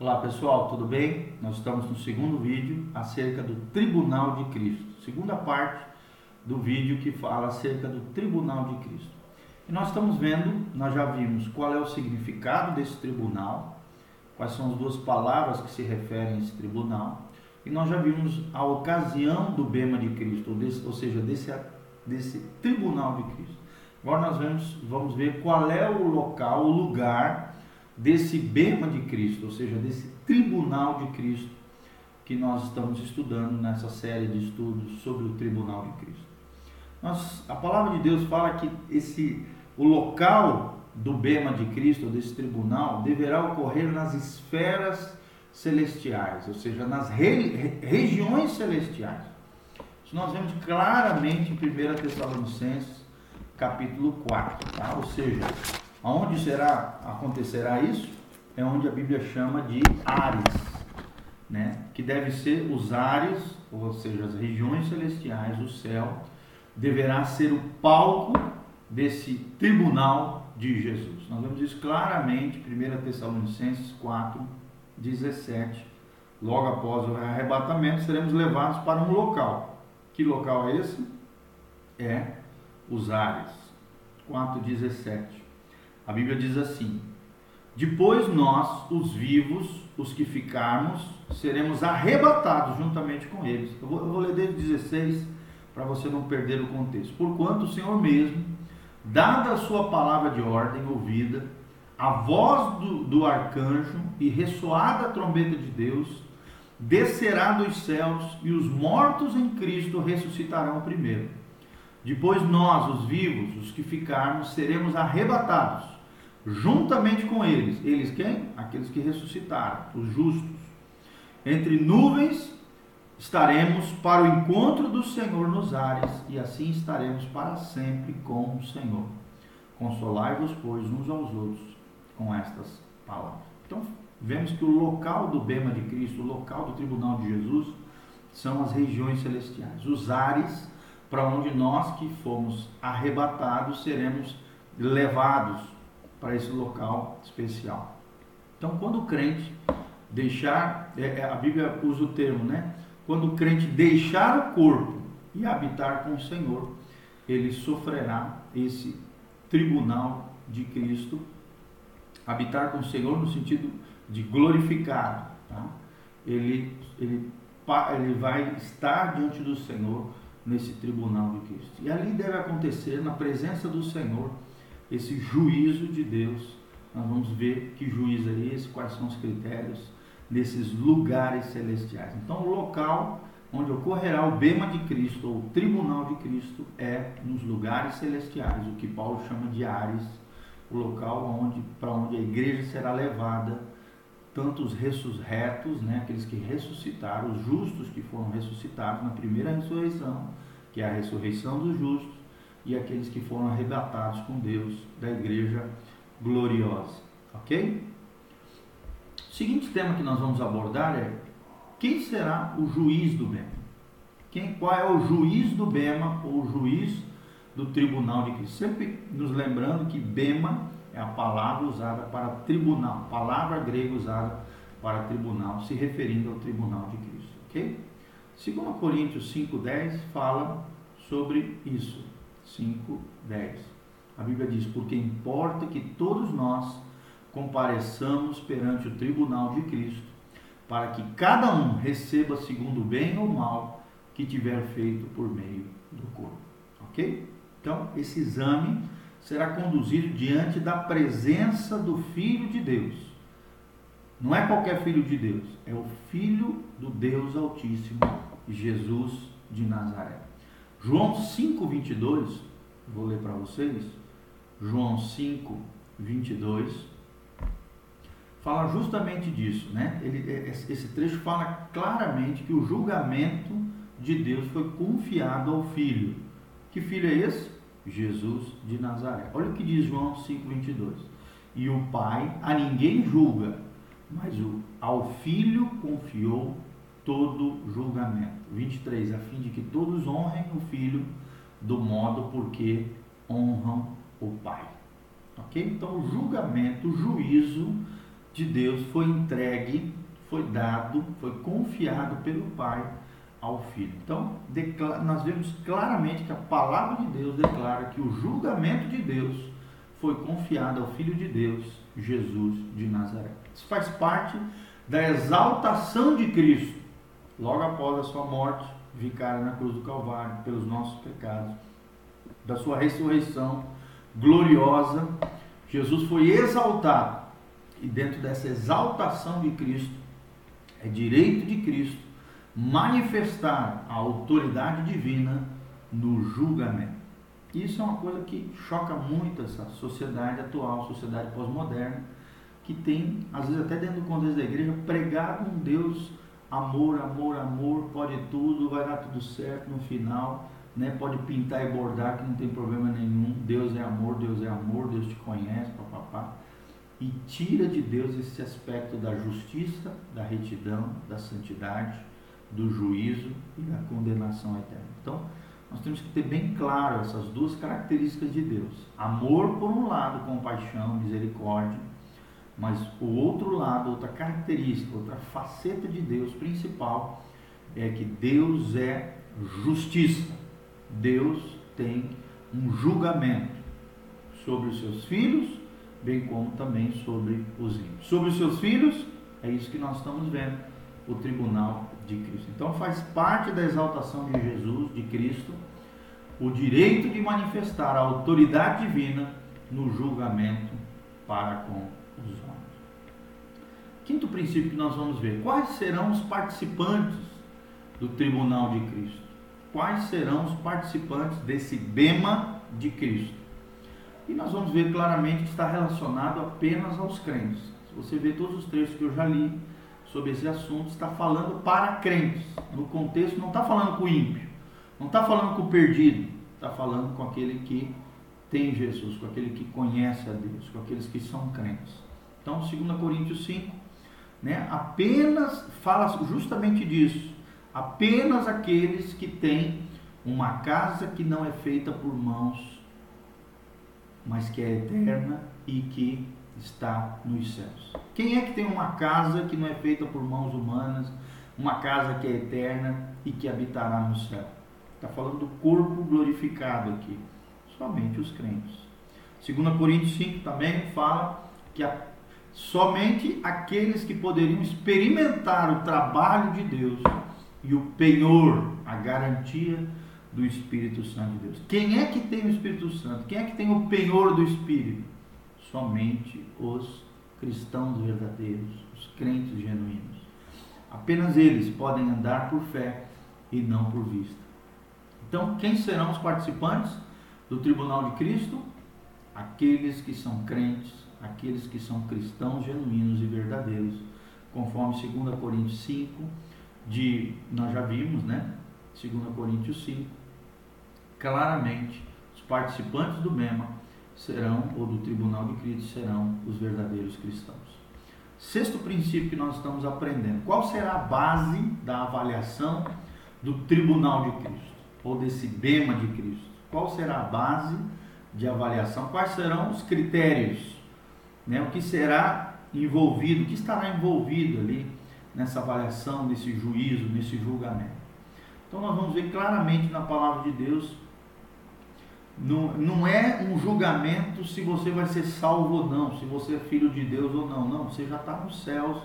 Olá pessoal, tudo bem? Nós estamos no segundo vídeo acerca do Tribunal de Cristo, segunda parte do vídeo que fala acerca do Tribunal de Cristo. E nós estamos vendo, nós já vimos qual é o significado desse tribunal, quais são as duas palavras que se referem a esse tribunal, e nós já vimos a ocasião do bema de Cristo, ou, desse, ou seja, desse, desse tribunal de Cristo. Agora nós vamos, vamos ver qual é o local, o lugar desse bema de Cristo, ou seja, desse tribunal de Cristo que nós estamos estudando nessa série de estudos sobre o tribunal de Cristo. Nós, a palavra de Deus fala que esse o local do bema de Cristo, desse tribunal, deverá ocorrer nas esferas celestiais, ou seja, nas re, regiões celestiais. Isso nós vemos claramente em 1 Tessalonicenses, capítulo 4, tá? ou seja, Aonde será acontecerá isso? É onde a Bíblia chama de ares, né? Que deve ser os ares, ou seja, as regiões celestiais, o céu, deverá ser o palco desse tribunal de Jesus. Nós vemos isso claramente, 1 Tessalonicenses 4, 17. Logo após o arrebatamento, seremos levados para um local. Que local é esse? É os ares. 4, 17. A Bíblia diz assim: Depois nós, os vivos, os que ficarmos, seremos arrebatados juntamente com eles. Eu vou, eu vou ler desde 16 para você não perder o contexto. Porquanto o Senhor mesmo, dada a sua palavra de ordem ouvida, a voz do, do arcanjo e ressoada a trombeta de Deus, descerá dos céus e os mortos em Cristo ressuscitarão primeiro. Depois nós, os vivos, os que ficarmos, seremos arrebatados juntamente com eles. Eles quem? Aqueles que ressuscitaram, os justos. Entre nuvens estaremos para o encontro do Senhor nos ares, e assim estaremos para sempre com o Senhor. Consolai-vos, pois, uns aos outros com estas palavras. Então, vemos que o local do bema de Cristo, o local do tribunal de Jesus, são as regiões celestiais, os ares para onde nós que fomos arrebatados seremos levados para esse local especial. Então, quando o crente deixar, é, é, a Bíblia usa o termo, né? Quando o crente deixar o corpo e habitar com o Senhor, ele sofrerá esse tribunal de Cristo. Habitar com o Senhor no sentido de glorificado, tá? Ele, ele, ele vai estar diante do Senhor nesse tribunal de Cristo. E ali deve acontecer, na presença do Senhor, esse juízo de Deus. Nós vamos ver que juízo é esse, quais são os critérios nesses lugares celestiais. Então, o local onde ocorrerá o bema de Cristo, ou o tribunal de Cristo, é nos lugares celestiais, o que Paulo chama de Ares, o local onde, para onde a igreja será levada, tanto os ressurretos, né, aqueles que ressuscitaram, os justos que foram ressuscitados na primeira ressurreição, que é a ressurreição dos justos, e aqueles que foram arrebatados com Deus da igreja gloriosa. Ok? O seguinte tema que nós vamos abordar é quem será o juiz do Bema? Quem, qual é o juiz do Bema ou o juiz do tribunal de Cristo? Sempre nos lembrando que Bema é a palavra usada para tribunal, palavra grega usada para tribunal, se referindo ao tribunal de Cristo. Ok? 2 Coríntios 5,10 fala sobre isso. 5, 10. A Bíblia diz: Porque importa que todos nós compareçamos perante o tribunal de Cristo, para que cada um receba segundo o bem ou mal que tiver feito por meio do corpo. Ok? Então, esse exame será conduzido diante da presença do Filho de Deus. Não é qualquer Filho de Deus, é o Filho do Deus Altíssimo, Jesus de Nazaré. João 5, 22, vou ler para vocês. João 5, 22, fala justamente disso, né? Ele, é, esse trecho fala claramente que o julgamento de Deus foi confiado ao Filho. Que filho é esse? Jesus de Nazaré. Olha o que diz João 5, 22. E o Pai a ninguém julga, mas o, ao Filho confiou todo julgamento. 23, a fim de que todos honrem o Filho do modo porque honram o Pai. Ok? Então, o julgamento, o juízo de Deus foi entregue, foi dado, foi confiado pelo Pai ao Filho. Então, nós vemos claramente que a palavra de Deus declara que o julgamento de Deus foi confiado ao Filho de Deus, Jesus de Nazaré. Isso faz parte da exaltação de Cristo, logo após a sua morte vicária na cruz do Calvário, pelos nossos pecados, da sua ressurreição gloriosa, Jesus foi exaltado. E dentro dessa exaltação de Cristo, é direito de Cristo manifestar a autoridade divina no julgamento. Isso é uma coisa que choca muito essa sociedade atual, sociedade pós-moderna, que tem, às vezes até dentro do contexto da igreja, pregado um Deus amor, amor, amor, pode tudo, vai dar tudo certo no final, né? pode pintar e bordar que não tem problema nenhum, Deus é amor, Deus é amor, Deus te conhece, papapá. E tira de Deus esse aspecto da justiça, da retidão, da santidade, do juízo e da condenação eterna. Então, nós temos que ter bem claro essas duas características de Deus: amor, por um lado, compaixão, misericórdia, mas o outro lado, outra característica, outra faceta de Deus principal é que Deus é justiça. Deus tem um julgamento sobre os seus filhos, bem como também sobre os ímpios. Sobre os seus filhos, é isso que nós estamos vendo, o tribunal de Cristo. Então faz parte da exaltação de Jesus, de Cristo, o direito de manifestar a autoridade divina no julgamento para com os homens. Quinto princípio que nós vamos ver: quais serão os participantes do tribunal de Cristo? Quais serão os participantes desse bema de Cristo? E nós vamos ver claramente que está relacionado apenas aos crentes. Se você ver todos os trechos que eu já li, sobre esse assunto está falando para crentes. No contexto, não está falando com o ímpio, não está falando com o perdido, está falando com aquele que tem Jesus, com aquele que conhece a Deus, com aqueles que são crentes. Então, 2 Coríntios 5, né, apenas fala justamente disso. Apenas aqueles que têm uma casa que não é feita por mãos, mas que é eterna e que está nos céus. Quem é que tem uma casa que não é feita por mãos humanas, uma casa que é eterna e que habitará no céu? Está falando do corpo glorificado aqui. Somente os crentes. 2 Coríntios 5 também fala que a, somente aqueles que poderiam experimentar o trabalho de Deus e o penhor, a garantia do Espírito Santo de Deus. Quem é que tem o Espírito Santo? Quem é que tem o penhor do Espírito? somente os cristãos verdadeiros, os crentes genuínos. Apenas eles podem andar por fé e não por vista. Então, quem serão os participantes do tribunal de Cristo? Aqueles que são crentes, aqueles que são cristãos genuínos e verdadeiros, conforme 2 Coríntios 5, de, nós já vimos, né? 2 Coríntios 5, claramente, os participantes do MEMA serão, ou do tribunal de Cristo, serão os verdadeiros cristãos. Sexto princípio que nós estamos aprendendo: qual será a base da avaliação do tribunal de Cristo, ou desse bema de Cristo? Qual será a base de avaliação? Quais serão os critérios? Né? O que será envolvido, o que estará envolvido ali nessa avaliação, nesse juízo, nesse julgamento? Então, nós vamos ver claramente na palavra de Deus não, não é um julgamento se você vai ser salvo ou não, se você é filho de Deus ou não. Não, você já está nos céus,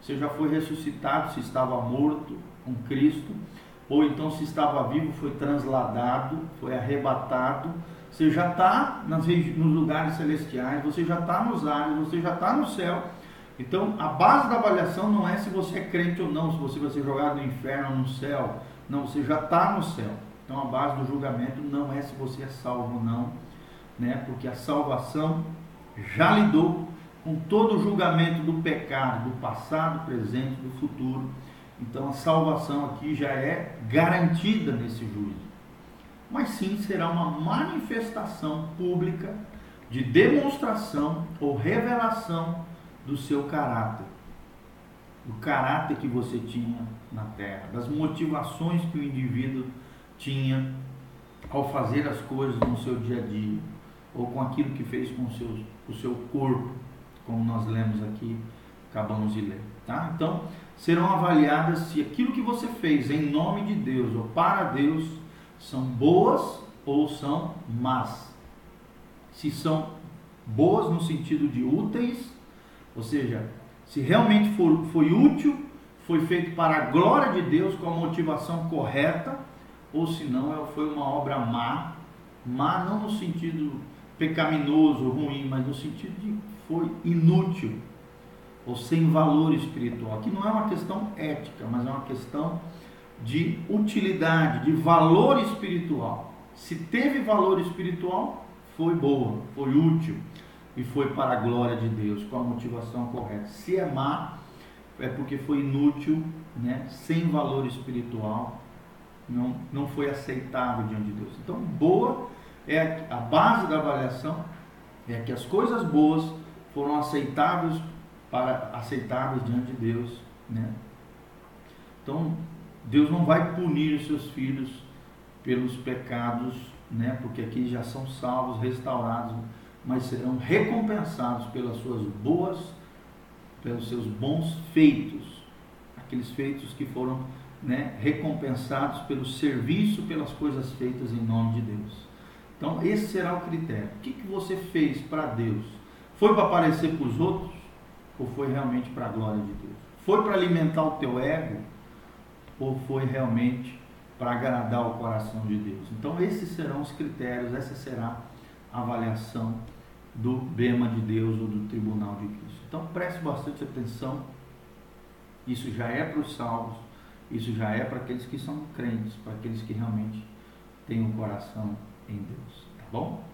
você já foi ressuscitado, se estava morto com Cristo, ou então se estava vivo, foi transladado, foi arrebatado. Você já está nos lugares celestiais, você já está nos ares, você já está no céu. Então, a base da avaliação não é se você é crente ou não, se você vai ser jogado no inferno ou no céu. Não, você já está no céu. Então a base do julgamento não é se você é salvo ou não, né? Porque a salvação já lidou com todo o julgamento do pecado, do passado, presente, do futuro. Então a salvação aqui já é garantida nesse juízo. Mas sim será uma manifestação pública de demonstração ou revelação do seu caráter. Do caráter que você tinha na terra, das motivações que o indivíduo tinha ao fazer as coisas no seu dia a dia, ou com aquilo que fez com o seu, o seu corpo, como nós lemos aqui acabamos de ler, tá? Então, serão avaliadas se aquilo que você fez em nome de Deus ou para Deus são boas ou são más. Se são boas no sentido de úteis, ou seja, se realmente for, foi útil, foi feito para a glória de Deus com a motivação correta, ou se não, foi uma obra má, má não no sentido pecaminoso, ruim, mas no sentido de foi inútil ou sem valor espiritual. Aqui não é uma questão ética, mas é uma questão de utilidade, de valor espiritual. Se teve valor espiritual, foi boa, foi útil e foi para a glória de Deus, com a motivação correta. Se é má, é porque foi inútil, né, sem valor espiritual, não, não foi aceitável diante de Deus. Então, boa é a base da avaliação é que as coisas boas foram aceitáveis para aceitáveis diante de Deus, né? Então, Deus não vai punir os seus filhos pelos pecados, né? Porque aqui já são salvos, restaurados, mas serão recompensados pelas suas boas, pelos seus bons feitos, aqueles feitos que foram né, recompensados pelo serviço, pelas coisas feitas em nome de Deus. Então, esse será o critério. O que, que você fez para Deus? Foi para aparecer para os outros? Ou foi realmente para a glória de Deus? Foi para alimentar o teu ego? Ou foi realmente para agradar o coração de Deus? Então, esses serão os critérios, essa será a avaliação do Bema de Deus ou do Tribunal de Cristo. Então, preste bastante atenção. Isso já é para os salvos, isso já é para aqueles que são crentes, para aqueles que realmente têm o um coração em Deus. Tá bom?